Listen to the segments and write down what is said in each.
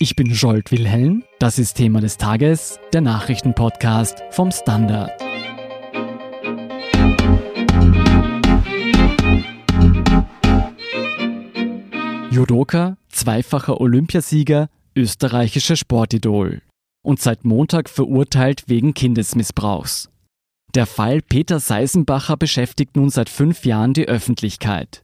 Ich bin Scholt Wilhelm, das ist Thema des Tages, der Nachrichtenpodcast vom Standard. Judoka, zweifacher Olympiasieger, österreichischer Sportidol und seit Montag verurteilt wegen Kindesmissbrauchs. Der Fall Peter Seisenbacher beschäftigt nun seit fünf Jahren die Öffentlichkeit.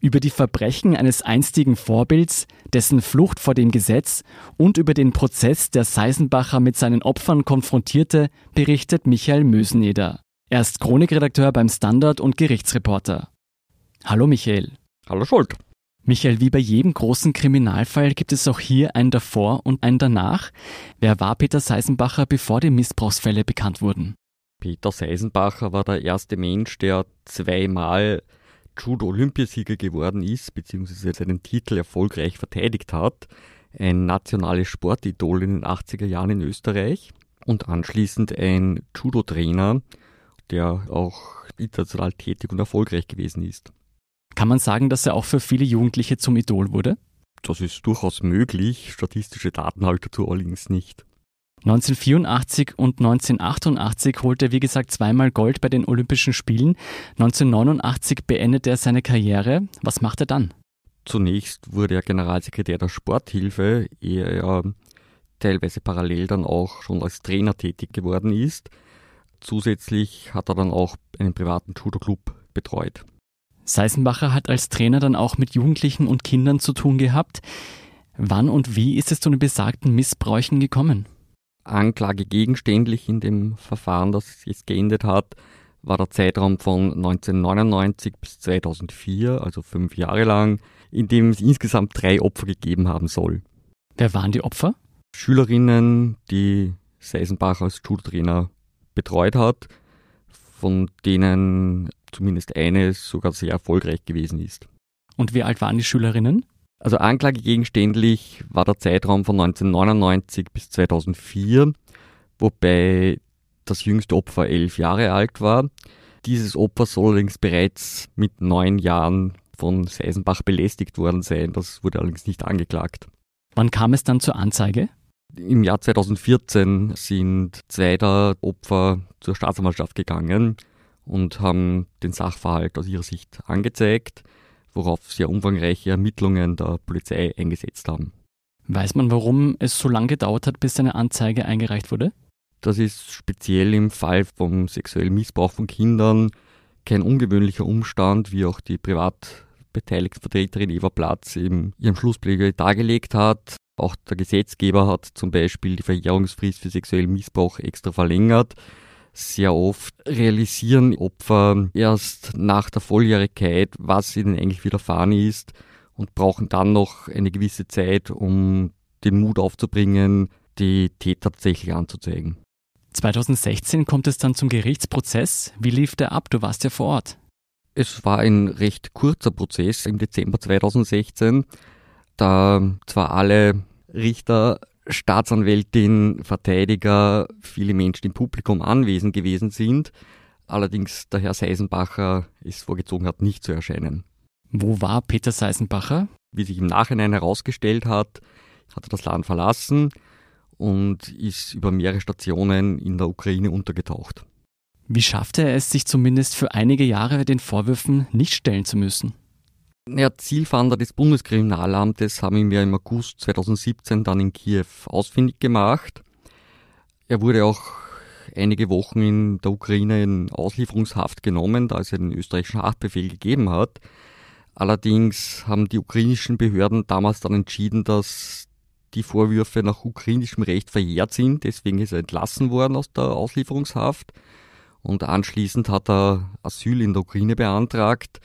Über die Verbrechen eines einstigen Vorbilds, dessen Flucht vor dem Gesetz und über den Prozess, der Seisenbacher mit seinen Opfern konfrontierte, berichtet Michael Möseneder. Er ist Chronikredakteur beim Standard und Gerichtsreporter. Hallo Michael. Hallo Schuld. Michael, wie bei jedem großen Kriminalfall gibt es auch hier ein davor und ein danach. Wer war Peter Seisenbacher, bevor die Missbrauchsfälle bekannt wurden? Peter Seisenbacher war der erste Mensch, der zweimal Judo-Olympiasieger geworden ist, beziehungsweise seinen Titel erfolgreich verteidigt hat. Ein nationales Sportidol in den 80er Jahren in Österreich und anschließend ein Judo-Trainer, der auch international tätig und erfolgreich gewesen ist. Kann man sagen, dass er auch für viele Jugendliche zum Idol wurde? Das ist durchaus möglich, statistische Daten halt dazu allerdings nicht. 1984 und 1988 holte er wie gesagt zweimal Gold bei den Olympischen Spielen. 1989 beendete er seine Karriere. Was macht er dann? Zunächst wurde er Generalsekretär der Sporthilfe, ehe er teilweise parallel dann auch schon als Trainer tätig geworden ist. Zusätzlich hat er dann auch einen privaten Judo-Club betreut. Seisenbacher hat als Trainer dann auch mit Jugendlichen und Kindern zu tun gehabt. Wann und wie ist es zu den besagten Missbräuchen gekommen? Anklage gegenständlich in dem Verfahren, das es geendet hat, war der Zeitraum von 1999 bis 2004, also fünf Jahre lang, in dem es insgesamt drei Opfer gegeben haben soll. Wer waren die Opfer? Schülerinnen, die Seisenbach als Schultrainer betreut hat, von denen zumindest eine sogar sehr erfolgreich gewesen ist. Und wie alt waren die Schülerinnen? Also anklagegegenständlich war der Zeitraum von 1999 bis 2004, wobei das jüngste Opfer elf Jahre alt war. Dieses Opfer soll allerdings bereits mit neun Jahren von Seisenbach belästigt worden sein. Das wurde allerdings nicht angeklagt. Wann kam es dann zur Anzeige? Im Jahr 2014 sind zwei der Opfer zur Staatsanwaltschaft gegangen und haben den Sachverhalt aus ihrer Sicht angezeigt worauf sehr umfangreiche Ermittlungen der Polizei eingesetzt haben. Weiß man, warum es so lange gedauert hat, bis eine Anzeige eingereicht wurde? Das ist speziell im Fall vom sexuellen Missbrauch von Kindern kein ungewöhnlicher Umstand, wie auch die privat beteiligte Vertreterin Eva Platz in ihrem Schlussplädoyer dargelegt hat. Auch der Gesetzgeber hat zum Beispiel die Verjährungsfrist für sexuellen Missbrauch extra verlängert. Sehr oft realisieren Opfer erst nach der Volljährigkeit, was ihnen eigentlich widerfahren ist und brauchen dann noch eine gewisse Zeit, um den Mut aufzubringen, die Täter tatsächlich anzuzeigen. 2016 kommt es dann zum Gerichtsprozess. Wie lief der ab? Du warst ja vor Ort. Es war ein recht kurzer Prozess im Dezember 2016, da zwar alle Richter Staatsanwältin, Verteidiger, viele Menschen im Publikum anwesend gewesen sind. Allerdings der Herr Seisenbacher es vorgezogen hat, nicht zu erscheinen. Wo war Peter Seisenbacher? Wie sich im Nachhinein herausgestellt hat, hat er das Land verlassen und ist über mehrere Stationen in der Ukraine untergetaucht. Wie schaffte er es, sich zumindest für einige Jahre den Vorwürfen nicht stellen zu müssen? Ja, Zielfahnder des Bundeskriminalamtes haben ihn ja im August 2017 dann in Kiew ausfindig gemacht. Er wurde auch einige Wochen in der Ukraine in Auslieferungshaft genommen, da es einen österreichischen Haftbefehl gegeben hat. Allerdings haben die ukrainischen Behörden damals dann entschieden, dass die Vorwürfe nach ukrainischem Recht verjährt sind. Deswegen ist er entlassen worden aus der Auslieferungshaft. Und anschließend hat er Asyl in der Ukraine beantragt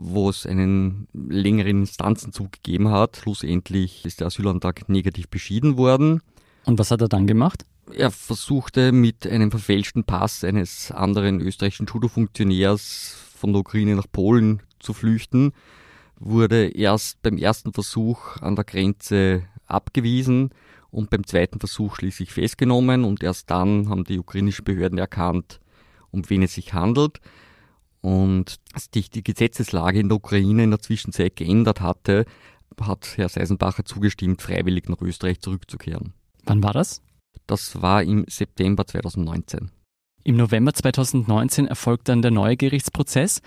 wo es einen längeren Instanzenzug gegeben hat. Schlussendlich ist der Asylantrag negativ beschieden worden. Und was hat er dann gemacht? Er versuchte mit einem verfälschten Pass eines anderen österreichischen Judo-Funktionärs von der Ukraine nach Polen zu flüchten, wurde erst beim ersten Versuch an der Grenze abgewiesen und beim zweiten Versuch schließlich festgenommen und erst dann haben die ukrainischen Behörden erkannt, um wen es sich handelt und sich die Gesetzeslage in der Ukraine in der Zwischenzeit geändert hatte, hat Herr Seisenbacher zugestimmt, freiwillig nach Österreich zurückzukehren. Wann war das? Das war im September 2019. Im November 2019 erfolgt dann der neue Gerichtsprozess.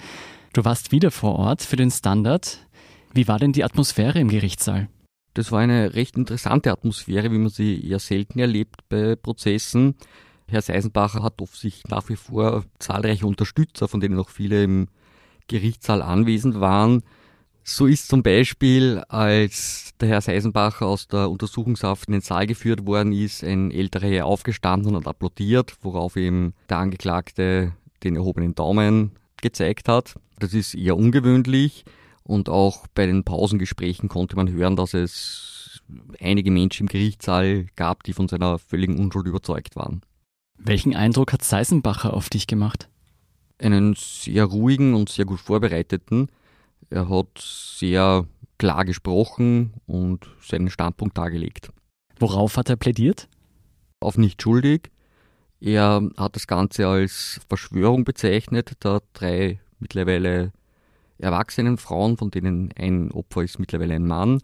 Du warst wieder vor Ort für den Standard. Wie war denn die Atmosphäre im Gerichtssaal? Das war eine recht interessante Atmosphäre, wie man sie eher selten erlebt bei Prozessen. Herr Seisenbacher hat offensichtlich nach wie vor zahlreiche Unterstützer, von denen auch viele im Gerichtssaal anwesend waren. So ist zum Beispiel, als der Herr Seisenbacher aus der Untersuchungshaft in den Saal geführt worden ist, ein älterer Herr aufgestanden und applaudiert, worauf ihm der Angeklagte den erhobenen Daumen gezeigt hat. Das ist eher ungewöhnlich und auch bei den Pausengesprächen konnte man hören, dass es einige Menschen im Gerichtssaal gab, die von seiner völligen Unschuld überzeugt waren. Welchen Eindruck hat Seisenbacher auf dich gemacht? Einen sehr ruhigen und sehr gut vorbereiteten. Er hat sehr klar gesprochen und seinen Standpunkt dargelegt. Worauf hat er plädiert? Auf nicht schuldig. Er hat das Ganze als Verschwörung bezeichnet, da drei mittlerweile erwachsenen Frauen, von denen ein Opfer ist mittlerweile ein Mann.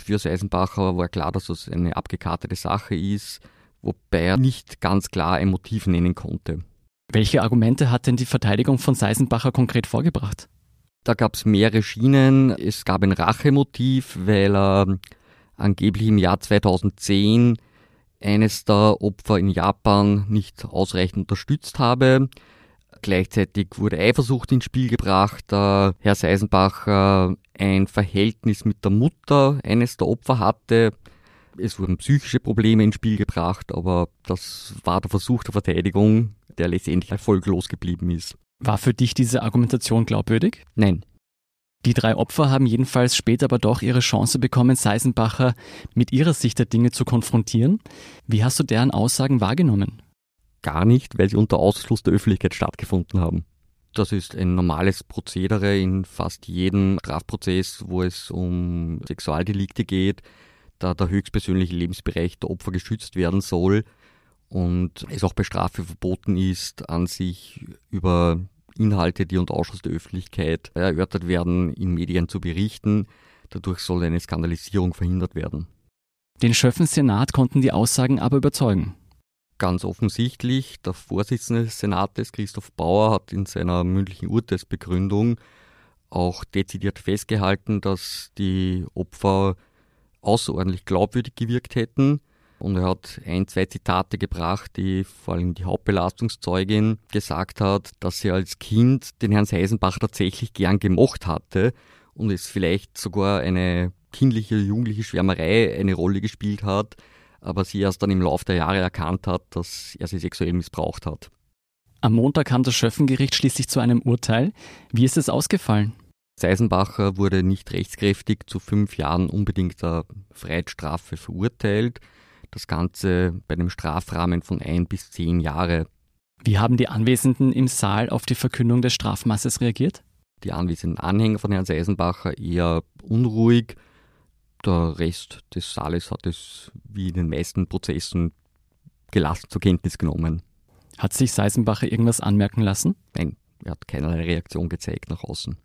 Für Seisenbacher war klar, dass das eine abgekartete Sache ist, wobei er nicht ganz klar ein Motiv nennen konnte. Welche Argumente hat denn die Verteidigung von Seisenbacher konkret vorgebracht? Da gab es mehrere Schienen. Es gab ein Rachemotiv, weil er angeblich im Jahr 2010 eines der Opfer in Japan nicht ausreichend unterstützt habe. Gleichzeitig wurde Eifersucht ins Spiel gebracht, da Herr Seisenbacher ein Verhältnis mit der Mutter eines der Opfer hatte. Es wurden psychische Probleme ins Spiel gebracht, aber das war der Versuch der Verteidigung, der letztendlich erfolglos geblieben ist. War für dich diese Argumentation glaubwürdig? Nein. Die drei Opfer haben jedenfalls später aber doch ihre Chance bekommen, Seisenbacher mit ihrer Sicht der Dinge zu konfrontieren. Wie hast du deren Aussagen wahrgenommen? Gar nicht, weil sie unter Ausschluss der Öffentlichkeit stattgefunden haben. Das ist ein normales Prozedere in fast jedem Strafprozess, wo es um Sexualdelikte geht, da der höchstpersönliche Lebensbereich der Opfer geschützt werden soll und es auch bei Strafe verboten ist, an sich über Inhalte, die unter Ausschuss der Öffentlichkeit erörtert werden, in Medien zu berichten. Dadurch soll eine Skandalisierung verhindert werden. Den Schöffen-Senat konnten die Aussagen aber überzeugen. Ganz offensichtlich, der Vorsitzende des Senates, Christoph Bauer, hat in seiner mündlichen Urteilsbegründung auch dezidiert festgehalten, dass die Opfer außerordentlich glaubwürdig gewirkt hätten und er hat ein, zwei Zitate gebracht, die vor allem die Hauptbelastungszeugin gesagt hat, dass sie als Kind den Herrn Seisenbach tatsächlich gern gemocht hatte und es vielleicht sogar eine kindliche, jugendliche Schwärmerei eine Rolle gespielt hat, aber sie erst dann im Laufe der Jahre erkannt hat, dass er sie sexuell missbraucht hat. Am Montag kam das Schöffengericht schließlich zu einem Urteil. Wie ist es ausgefallen? Seisenbacher wurde nicht rechtskräftig zu fünf Jahren unbedingter Freiheitsstrafe verurteilt. Das Ganze bei einem Strafrahmen von ein bis zehn Jahre. Wie haben die Anwesenden im Saal auf die Verkündung des Strafmasses reagiert? Die anwesenden Anhänger von Herrn Seisenbacher eher unruhig. Der Rest des Saales hat es wie in den meisten Prozessen gelassen zur Kenntnis genommen. Hat sich Seisenbacher irgendwas anmerken lassen? Nein, er hat keinerlei Reaktion gezeigt nach außen.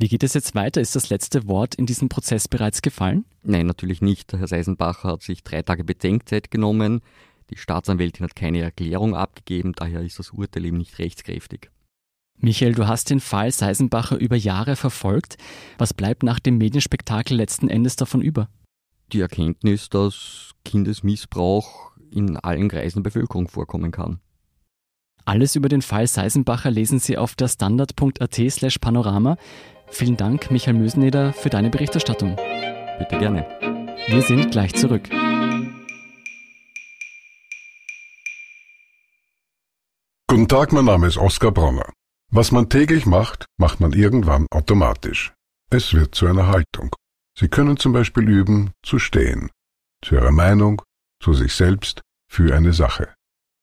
Wie geht es jetzt weiter? Ist das letzte Wort in diesem Prozess bereits gefallen? Nein, natürlich nicht. Herr Seisenbacher hat sich drei Tage Bedenkzeit genommen. Die Staatsanwältin hat keine Erklärung abgegeben, daher ist das Urteil eben nicht rechtskräftig. Michael, du hast den Fall Seisenbacher über Jahre verfolgt. Was bleibt nach dem Medienspektakel letzten Endes davon über? Die Erkenntnis, dass Kindesmissbrauch in allen Kreisen der Bevölkerung vorkommen kann. Alles über den Fall Seisenbacher lesen Sie auf der standard.at slash panorama. Vielen Dank, Michael Möseneder, für deine Berichterstattung. Bitte gerne. Wir sind gleich zurück. Guten Tag, mein Name ist Oskar Bronner. Was man täglich macht, macht man irgendwann automatisch. Es wird zu einer Haltung. Sie können zum Beispiel üben, zu stehen. Zu Ihrer Meinung, zu sich selbst, für eine Sache.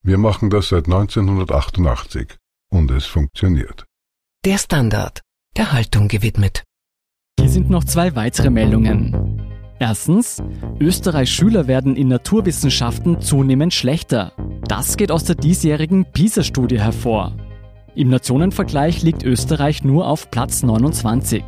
Wir machen das seit 1988 und es funktioniert. Der Standard der Haltung gewidmet. Hier sind noch zwei weitere Meldungen. Erstens, Österreichs Schüler werden in Naturwissenschaften zunehmend schlechter. Das geht aus der diesjährigen PISA-Studie hervor. Im Nationenvergleich liegt Österreich nur auf Platz 29.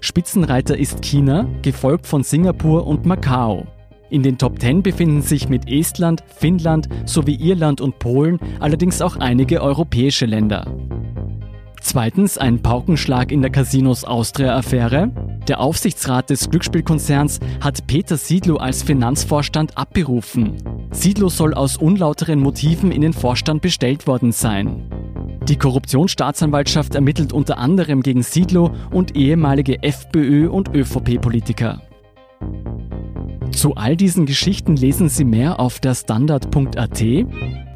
Spitzenreiter ist China, gefolgt von Singapur und Macau. In den Top 10 befinden sich mit Estland, Finnland sowie Irland und Polen allerdings auch einige europäische Länder. Zweitens ein Paukenschlag in der Casinos Austria-Affäre. Der Aufsichtsrat des Glücksspielkonzerns hat Peter Siedlow als Finanzvorstand abberufen. Siedlow soll aus unlauteren Motiven in den Vorstand bestellt worden sein. Die Korruptionsstaatsanwaltschaft ermittelt unter anderem gegen Siedlow und ehemalige FPÖ- und ÖVP-Politiker. Zu all diesen Geschichten lesen Sie mehr auf der Standard.at.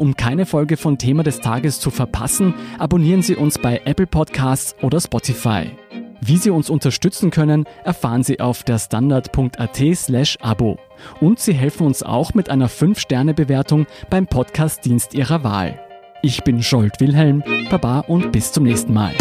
Um keine Folge von Thema des Tages zu verpassen, abonnieren Sie uns bei Apple Podcasts oder Spotify. Wie Sie uns unterstützen können, erfahren Sie auf der Standard.at/slash Abo. Und Sie helfen uns auch mit einer 5-Sterne-Bewertung beim Podcast-Dienst Ihrer Wahl. Ich bin Scholt Wilhelm, Baba und bis zum nächsten Mal.